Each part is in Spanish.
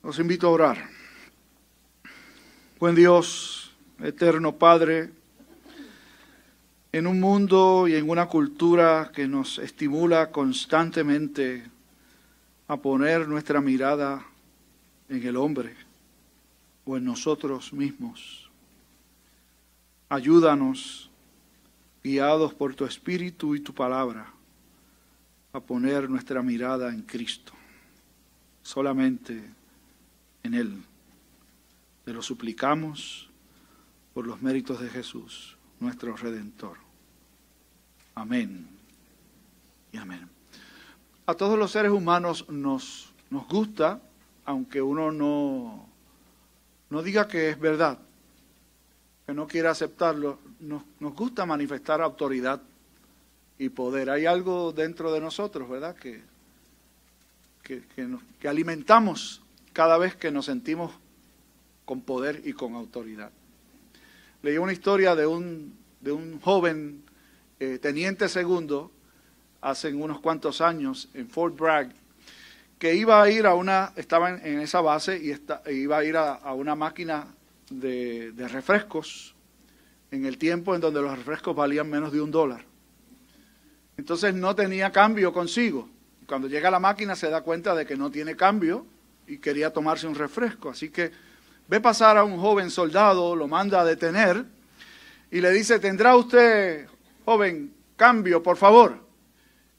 Os invito a orar. Buen Dios, eterno Padre, en un mundo y en una cultura que nos estimula constantemente a poner nuestra mirada en el hombre o en nosotros mismos. Ayúdanos, guiados por tu Espíritu y tu palabra, a poner nuestra mirada en Cristo, solamente en Él. Te lo suplicamos por los méritos de Jesús, nuestro Redentor. Amén y amén. A todos los seres humanos nos, nos gusta, aunque uno no, no diga que es verdad, que no quiera aceptarlo, nos, nos gusta manifestar autoridad y poder. Hay algo dentro de nosotros, ¿verdad? Que, que, que, alimentamos cada vez que nos sentimos con poder y con autoridad. Leí una historia de un, de un joven eh, teniente segundo hace unos cuantos años en Fort Bragg que iba a ir a una, estaba en, esa base y iba a ir a, a una máquina de, de refrescos en el tiempo en donde los refrescos valían menos de un dólar. Entonces no tenía cambio consigo. Cuando llega a la máquina se da cuenta de que no tiene cambio y quería tomarse un refresco. Así que ve pasar a un joven soldado, lo manda a detener y le dice, ¿tendrá usted, joven, cambio, por favor?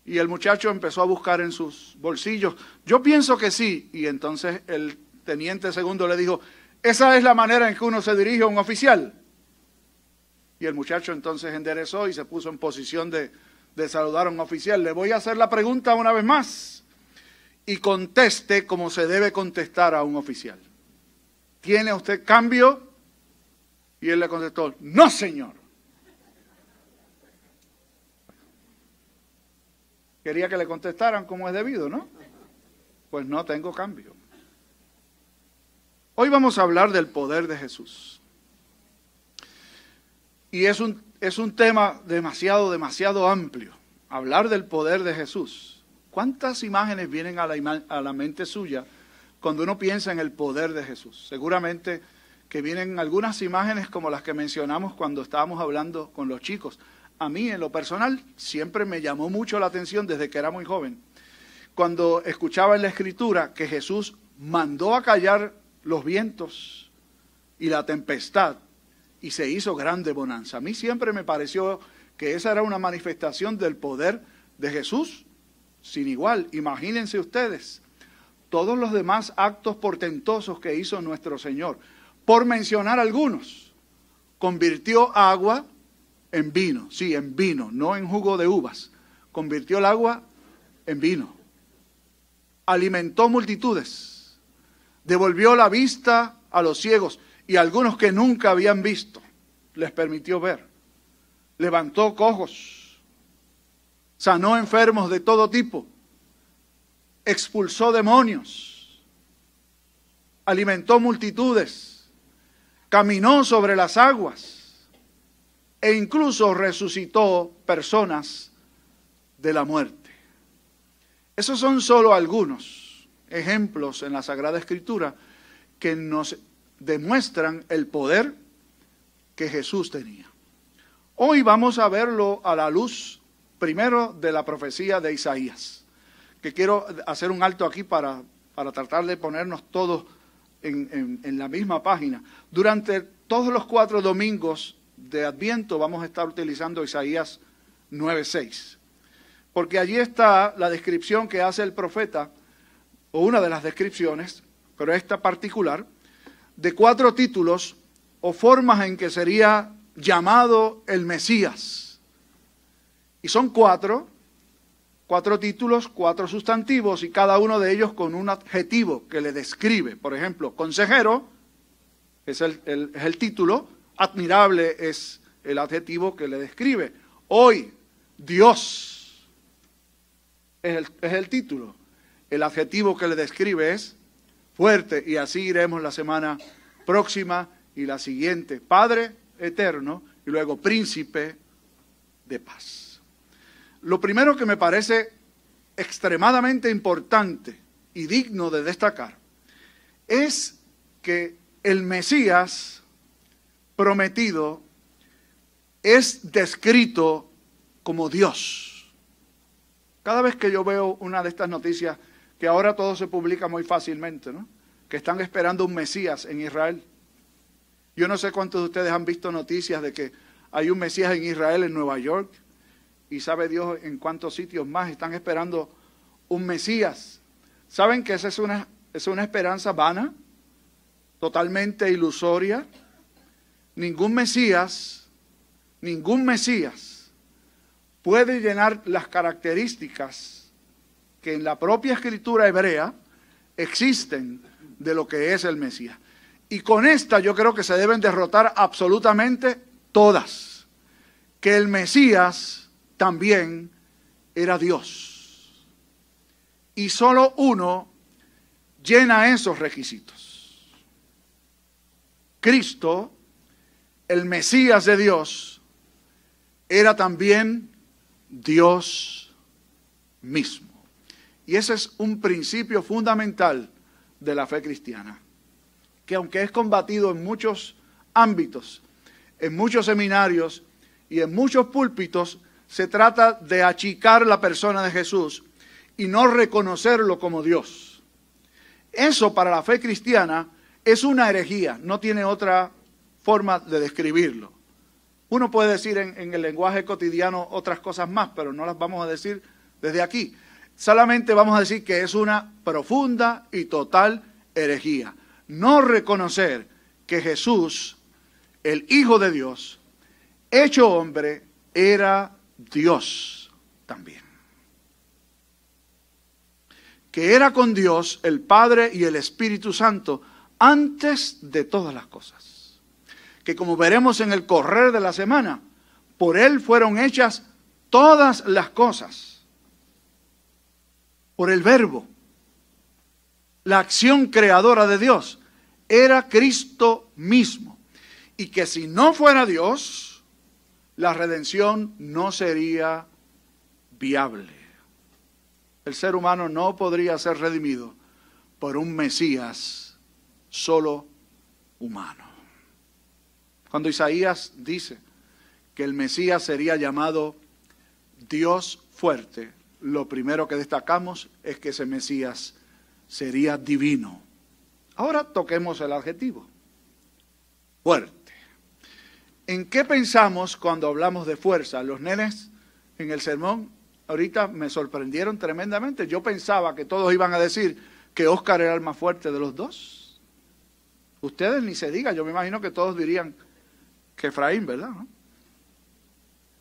Y el muchacho empezó a buscar en sus bolsillos. Yo pienso que sí. Y entonces el teniente segundo le dijo, esa es la manera en que uno se dirige a un oficial. Y el muchacho entonces enderezó y se puso en posición de de saludar a un oficial. Le voy a hacer la pregunta una vez más y conteste como se debe contestar a un oficial. ¿Tiene usted cambio? Y él le contestó, no señor. Quería que le contestaran como es debido, ¿no? Pues no tengo cambio. Hoy vamos a hablar del poder de Jesús. Y es un es un tema demasiado, demasiado amplio. Hablar del poder de Jesús. ¿Cuántas imágenes vienen a la, mente suya cuando uno piensa en el poder de Jesús? Seguramente que vienen algunas imágenes como las que mencionamos cuando estábamos hablando con los chicos. A mí, en lo personal, siempre me llamó mucho la atención desde que era muy joven. Cuando escuchaba en la Escritura que Jesús mandó a callar los vientos y la tempestad y se hizo grande bonanza. A mí siempre me pareció que esa era una manifestación del poder de Jesús sin igual. Imagínense ustedes todos los demás actos portentosos que hizo nuestro Señor. Por mencionar algunos, convirtió agua en vino, sí, en vino, no en jugo de uvas. Convirtió el agua en vino. Alimentó multitudes. Devolvió la vista a los ciegos y algunos que nunca habían visto les permitió ver. Levantó cojos, sanó enfermos de todo tipo, expulsó demonios, alimentó multitudes, caminó sobre las aguas e incluso resucitó personas de la muerte. Esos son solo algunos ejemplos en la Sagrada Escritura que nos demuestran el poder que Jesús tenía. Hoy vamos a verlo a la luz primero de la profecía de Isaías, que quiero hacer un alto aquí para, para tratar de ponernos todos en, en la misma página. Durante todos los cuatro domingos de Adviento vamos a estar utilizando Isaías 9.6, porque allí está la descripción que hace el profeta, o una de las descripciones, pero esta particular, de cuatro títulos o formas en que sería llamado el Mesías. Y son cuatro, cuatro títulos, cuatro sustantivos y cada uno de ellos con un adjetivo que le describe. Por ejemplo, consejero es el, es el título, admirable es el adjetivo que le describe. Hoy, Dios es el, es el título. El adjetivo que le describe es fuerte y así iremos la semana próxima y la siguiente. Padre eterno y luego príncipe de paz. Lo primero que me parece extremadamente importante y digno de destacar es que el Mesías prometido es descrito como Dios. Cada vez que yo veo una de estas noticias, que ahora todo se publica muy fácilmente, ¿no? que están esperando un Mesías en Israel. Yo no sé cuántos de ustedes han visto noticias de que hay un Mesías en Israel, en Nueva York, y sabe Dios en cuántos sitios más están esperando un Mesías. ¿Saben que esa es una, es una esperanza vana? Totalmente ilusoria. Ningún Mesías, ningún Mesías puede llenar las características que en la propia escritura hebrea existen de lo que es el Mesías. Y con esta yo creo que se deben derrotar absolutamente todas. Que el Mesías también era Dios. Y solo uno llena esos requisitos. Cristo, el Mesías de Dios, era también Dios mismo. Y ese es un principio fundamental de la fe cristiana, que aunque es combatido en muchos ámbitos, en muchos seminarios y en muchos púlpitos, se trata de achicar la persona de Jesús y no reconocerlo como Dios. Eso para la fe cristiana es una herejía, no tiene otra forma de describirlo. Uno puede decir en, el lenguaje cotidiano otras cosas más, pero no las vamos a decir desde aquí. Solamente vamos a decir que es una profunda y total herejía. No reconocer que Jesús, el Hijo de Dios, hecho hombre, era Dios también. Que era con Dios el Padre y el Espíritu Santo antes de todas las cosas. Que como veremos en el correr de la semana, por Él fueron hechas todas las cosas por el verbo. La acción creadora de Dios era Cristo mismo. Y que si no fuera Dios, la redención no sería viable. El ser humano no podría ser redimido por un Mesías solo humano. Cuando Isaías dice que el Mesías sería llamado Dios fuerte, lo primero que destacamos es que ese Mesías sería divino. Ahora toquemos el adjetivo. Fuerte. ¿En qué pensamos cuando hablamos de fuerza? Los nenes en el sermón ahorita me sorprendieron tremendamente. Yo pensaba que todos iban a decir que Oscar era el más fuerte de los dos. Ustedes ni se diga, yo me imagino que todos dirían que Efraín, ¿verdad?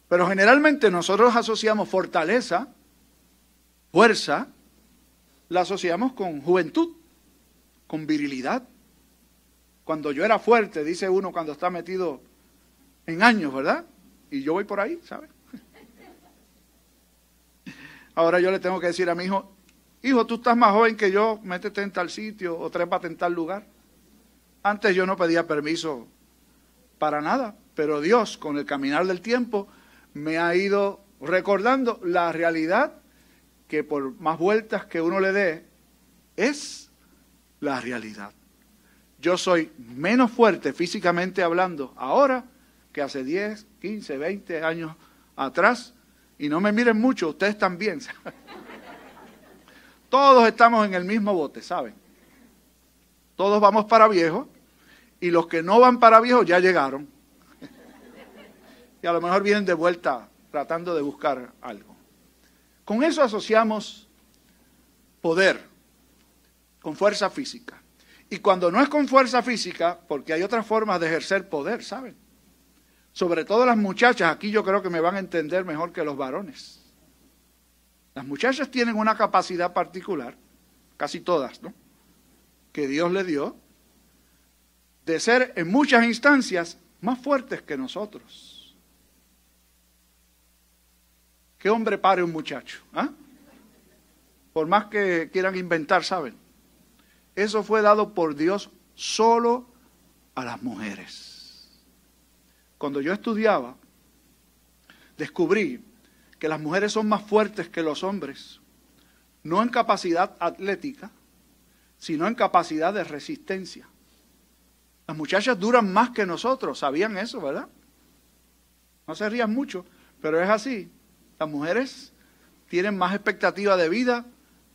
Pero generalmente nosotros asociamos fortaleza Fuerza la asociamos con juventud, con virilidad. Cuando yo era fuerte, dice uno cuando está metido en años, ¿verdad? Y yo voy por ahí, ¿sabes? Ahora yo le tengo que decir a mi hijo, hijo, tú estás más joven que yo, métete en tal sitio o trépate en tal lugar. Antes yo no pedía permiso para nada, pero Dios, con el caminar del tiempo, me ha ido recordando la realidad que por más vueltas que uno le dé, es la realidad. Yo soy menos fuerte físicamente hablando ahora que hace 10, 15, 20 años atrás. Y no me miren mucho, ustedes también. Todos estamos en el mismo bote, ¿saben? Todos vamos para viejo y los que no van para viejo ya llegaron. y a lo mejor vienen de vuelta tratando de buscar algo. Con eso asociamos poder, con fuerza física. Y cuando no es con fuerza física, porque hay otras formas de ejercer poder, ¿saben? Sobre todo las muchachas, aquí yo creo que me van a entender mejor que los varones. Las muchachas tienen una capacidad particular, casi todas, ¿no? Que Dios le dio, de ser en muchas instancias más fuertes que nosotros. ¿Qué hombre pare un muchacho? ¿Ah? Por más que quieran inventar, ¿saben? Eso fue dado por Dios solo a las mujeres. Cuando yo estudiaba, descubrí que las mujeres son más fuertes que los hombres, no en capacidad atlética, sino en capacidad de resistencia. Las muchachas duran más que nosotros, sabían eso, ¿verdad? No se rían mucho, pero es así. Las mujeres tienen más expectativa de vida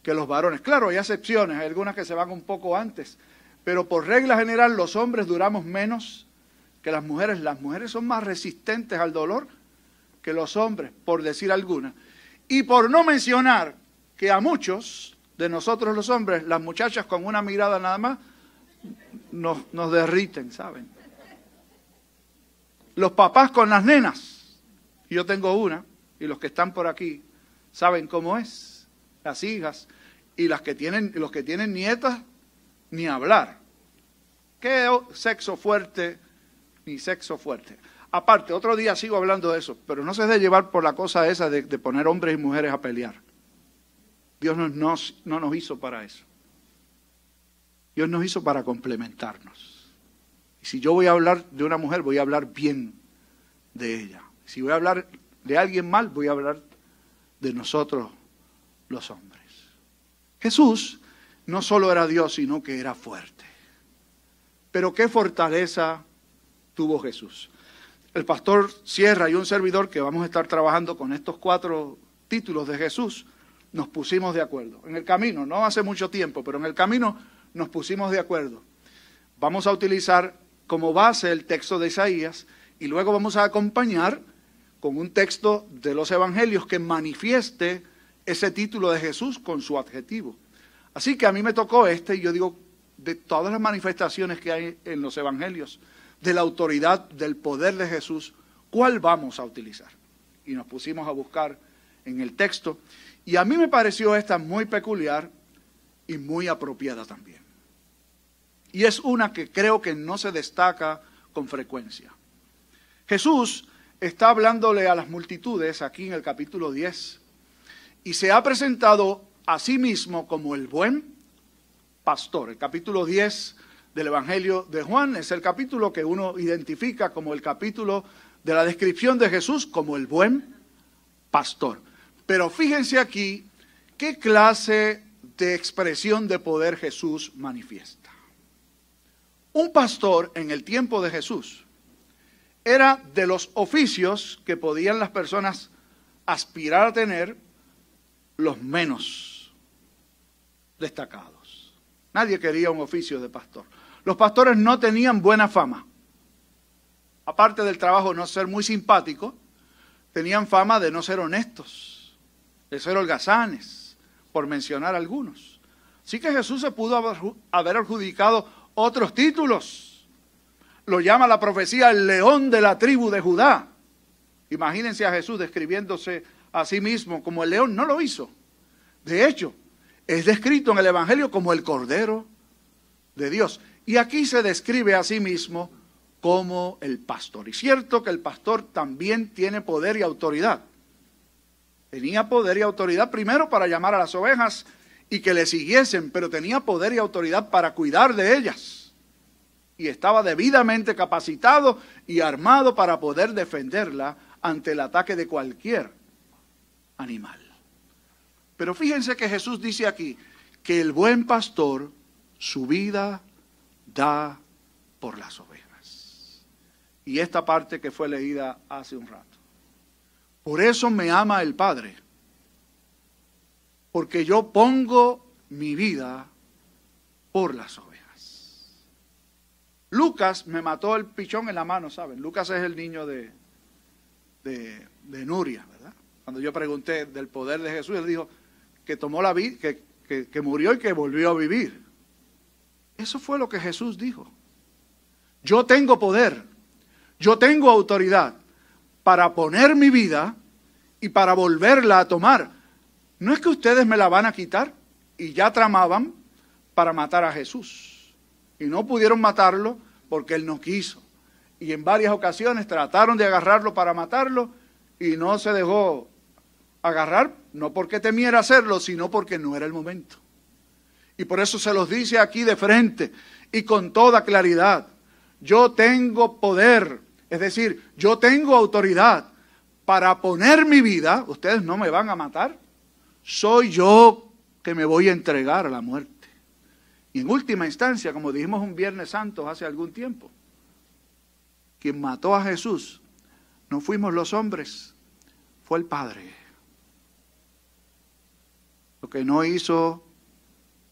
que los varones. Claro, hay excepciones, hay algunas que se van un poco antes, pero por regla general los hombres duramos menos que las mujeres. Las mujeres son más resistentes al dolor que los hombres, por decir alguna. Y por no mencionar que a muchos de nosotros los hombres, las muchachas con una mirada nada más, nos, nos derriten, ¿saben? Los papás con las nenas, yo tengo una, y los que están por aquí saben cómo es, las hijas, y las que tienen, los que tienen nietas, ni hablar. ¿Qué sexo fuerte ni sexo fuerte? Aparte, otro día sigo hablando de eso, pero no se debe llevar por la cosa esa de, poner hombres y mujeres a pelear. Dios no nos hizo para eso. Dios nos hizo para complementarnos. Y si yo voy a hablar de una mujer, voy a hablar bien de ella. Si voy a hablar de alguien mal, voy a hablar de nosotros los hombres. Jesús no solo era Dios, sino que era fuerte. Pero qué fortaleza tuvo Jesús. El pastor Sierra y un servidor que vamos a estar trabajando con estos cuatro títulos de Jesús, nos pusimos de acuerdo. En el camino, no hace mucho tiempo, pero en el camino nos pusimos de acuerdo. Vamos a utilizar como base el texto de Isaías y luego vamos a acompañar con un texto de los evangelios que manifieste ese título de Jesús con su adjetivo. Así que a mí me tocó este y yo digo, de todas las manifestaciones que hay en los evangelios, de la autoridad, del poder de Jesús, ¿cuál vamos a utilizar? Y nos pusimos a buscar en el texto y a mí me pareció esta muy peculiar y muy apropiada también. Y es una que creo que no se destaca con frecuencia. Jesús está hablándole a las multitudes aquí en el capítulo 10 y se ha presentado a sí mismo como el buen pastor. El capítulo 10 del Evangelio de Juan es el capítulo que uno identifica como el capítulo de la descripción de Jesús como el buen pastor. Pero fíjense aquí qué clase de expresión de poder Jesús manifiesta. Un pastor en el tiempo de Jesús era de los oficios que podían las personas aspirar a tener los menos destacados. Nadie quería un oficio de pastor. Los pastores no tenían buena fama. Aparte del trabajo no ser muy simpático, tenían fama de no ser honestos, de ser holgazanes, por mencionar algunos. Así que Jesús se pudo haber adjudicado otros títulos. Lo llama la profecía el león de la tribu de Judá. Imagínense a Jesús describiéndose a sí mismo como el león. No lo hizo. De hecho, es descrito en el Evangelio como el Cordero de Dios. Y aquí se describe a sí mismo como el pastor. Y cierto que el pastor también tiene poder y autoridad. Tenía poder y autoridad primero para llamar a las ovejas y que le siguiesen, pero tenía poder y autoridad para cuidar de ellas. Y estaba debidamente capacitado y armado para poder defenderla ante el ataque de cualquier animal. Pero fíjense que Jesús dice aquí que el buen pastor su vida da por las ovejas. Y esta parte que fue leída hace un rato. Por eso me ama el Padre porque yo pongo mi vida por las ovejas. Lucas me mató el pichón en la mano, ¿saben? Lucas es el niño de, de, Nuria, ¿verdad? Cuando yo pregunté del poder de Jesús, él dijo que tomó la vida, que, que murió y que volvió a vivir. Eso fue lo que Jesús dijo. Yo tengo poder, yo tengo autoridad para poner mi vida y para volverla a tomar no es que ustedes me la van a quitar y ya tramaban para matar a Jesús. Y no pudieron matarlo porque él no quiso. Y en varias ocasiones trataron de agarrarlo para matarlo y no se dejó agarrar, no porque temiera hacerlo, sino porque no era el momento. Y por eso se los dice aquí de frente y con toda claridad. Yo tengo poder, es decir, yo tengo autoridad para poner mi vida, ustedes no me van a matar, soy yo que me voy a entregar a la muerte. Y en última instancia, como dijimos un Viernes Santo hace algún tiempo, quien mató a Jesús no fuimos los hombres, fue el Padre. Lo que no hizo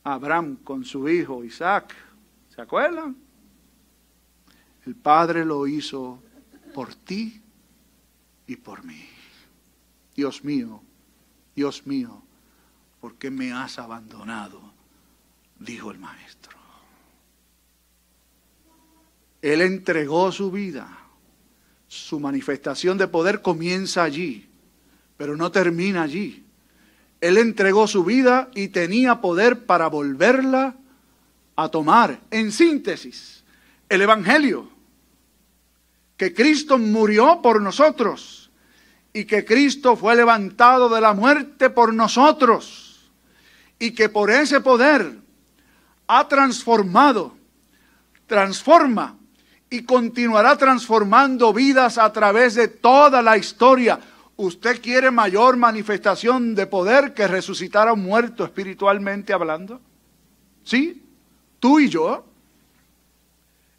Abraham con su hijo Isaac, ¿se acuerdan? El Padre lo hizo por ti y por mí. Dios mío, Dios mío, ¿por qué me has abandonado? Dijo el maestro. Él entregó su vida. Su manifestación de poder comienza allí, pero no termina allí. Él entregó su vida y tenía poder para volverla a tomar. En síntesis, el Evangelio, que Cristo murió por nosotros y que Cristo fue levantado de la muerte por nosotros y que por ese poder ha transformado, transforma y continuará transformando vidas a través de toda la historia. ¿Usted quiere mayor manifestación de poder que resucitar a un muerto espiritualmente hablando? ¿Sí? Tú y yo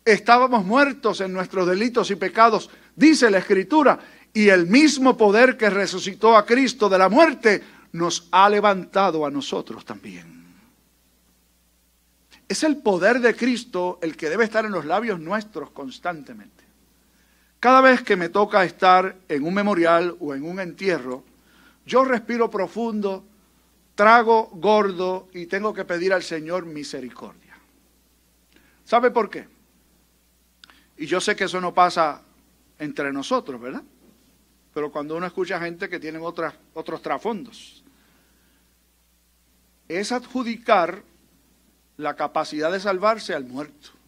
estábamos muertos en nuestros delitos y pecados, dice la Escritura, y el mismo poder que resucitó a Cristo de la muerte nos ha levantado a nosotros también. Es el poder de Cristo el que debe estar en los labios nuestros constantemente. Cada vez que me toca estar en un memorial o en un entierro, yo respiro profundo, trago gordo y tengo que pedir al Señor misericordia. ¿Sabe por qué? Y yo sé que eso no pasa entre nosotros, ¿verdad? Pero cuando uno escucha gente que tiene otras, otros trasfondos, es adjudicar la capacidad de salvarse al muerto.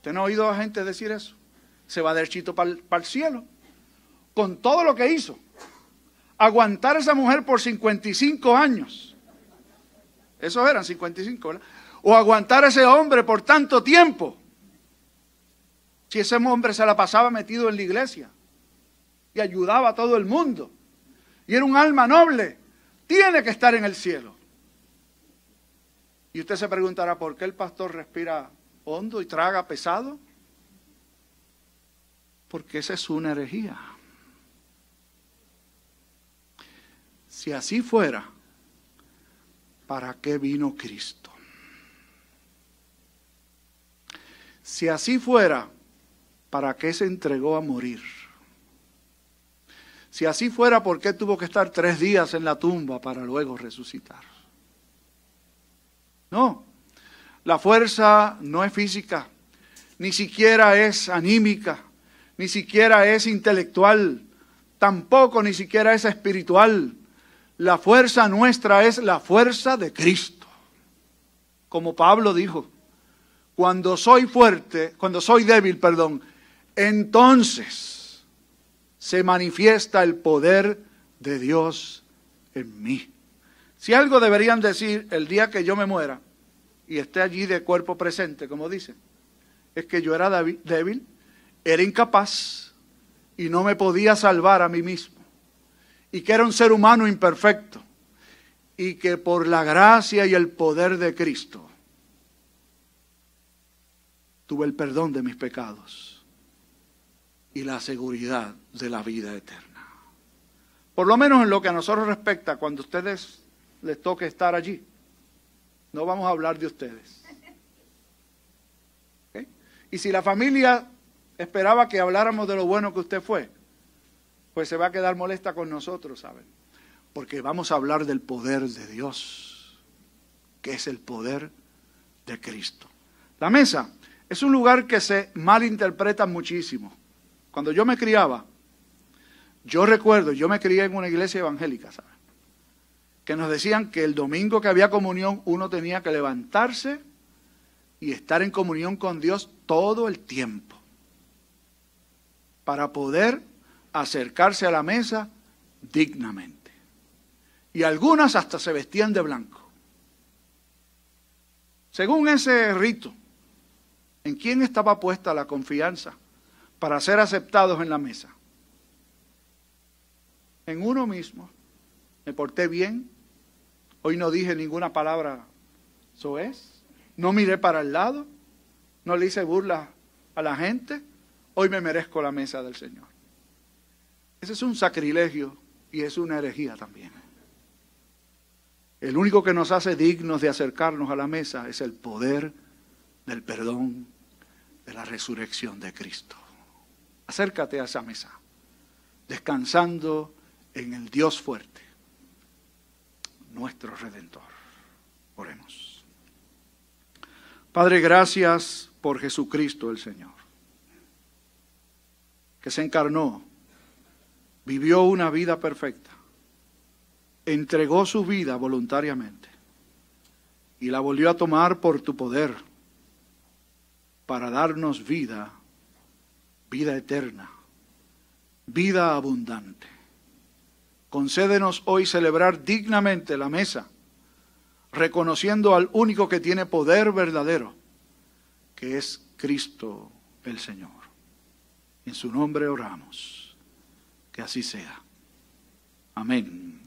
¿Usted no ha oído a gente decir eso? Se va derechito para el cielo. Con todo lo que hizo. Aguantar a esa mujer por 55 años. Esos eran 55, ¿verdad? O aguantar a ese hombre por tanto tiempo. Si ese hombre se la pasaba metido en la iglesia y ayudaba a todo el mundo y era un alma noble, tiene que estar en el cielo. Y usted se preguntará, ¿por qué el pastor respira hondo y traga pesado? Porque esa es una herejía. Si así fuera, ¿para qué vino Cristo? Si así fuera, ¿para qué se entregó a morir? Si así fuera, ¿por qué tuvo que estar tres días en la tumba para luego resucitar? No, la fuerza no es física, ni siquiera es anímica, ni siquiera es intelectual, tampoco ni siquiera es espiritual. La fuerza nuestra es la fuerza de Cristo. Como Pablo dijo, cuando soy fuerte, cuando soy débil, perdón, entonces se manifiesta el poder de Dios en mí. Si algo deberían decir el día que yo me muera y esté allí de cuerpo presente, como dice, es que yo era débil, era incapaz y no me podía salvar a mí mismo. Y que era un ser humano imperfecto. Y que por la gracia y el poder de Cristo tuve el perdón de mis pecados y la seguridad de la vida eterna. Por lo menos en lo que a nosotros respecta, cuando ustedes les toque estar allí. No vamos a hablar de ustedes. Y si la familia esperaba que habláramos de lo bueno que usted fue, pues se va a quedar molesta con nosotros, ¿saben? Porque vamos a hablar del poder de Dios, que es el poder de Cristo. La mesa es un lugar que se malinterpreta muchísimo. Cuando yo me criaba, yo recuerdo, yo me crié en una iglesia evangélica, ¿saben? Que nos decían que el domingo que había comunión uno tenía que levantarse y estar en comunión con Dios todo el tiempo para poder acercarse a la mesa dignamente. Y algunas hasta se vestían de blanco. Según ese rito, ¿en quién estaba puesta la confianza para ser aceptados en la mesa? En uno mismo. Me porté bien, Hoy no dije ninguna palabra es. No miré para el lado. No le hice burla a la gente. Hoy me merezco la mesa del Señor. Ese es un sacrilegio y es una herejía también. El único que nos hace dignos de acercarnos a la mesa es el poder del perdón de la resurrección de Cristo. Acércate a esa mesa, descansando en el Dios fuerte, nuestro Redentor. Oremos. Padre, gracias por Jesucristo el Señor, que se encarnó, vivió una vida perfecta, entregó su vida voluntariamente y la volvió a tomar por tu poder para darnos vida, vida eterna, vida abundante. Concédenos hoy celebrar dignamente la mesa, reconociendo al único que tiene poder verdadero, que es Cristo el Señor. En su nombre oramos. Que así sea. Amén.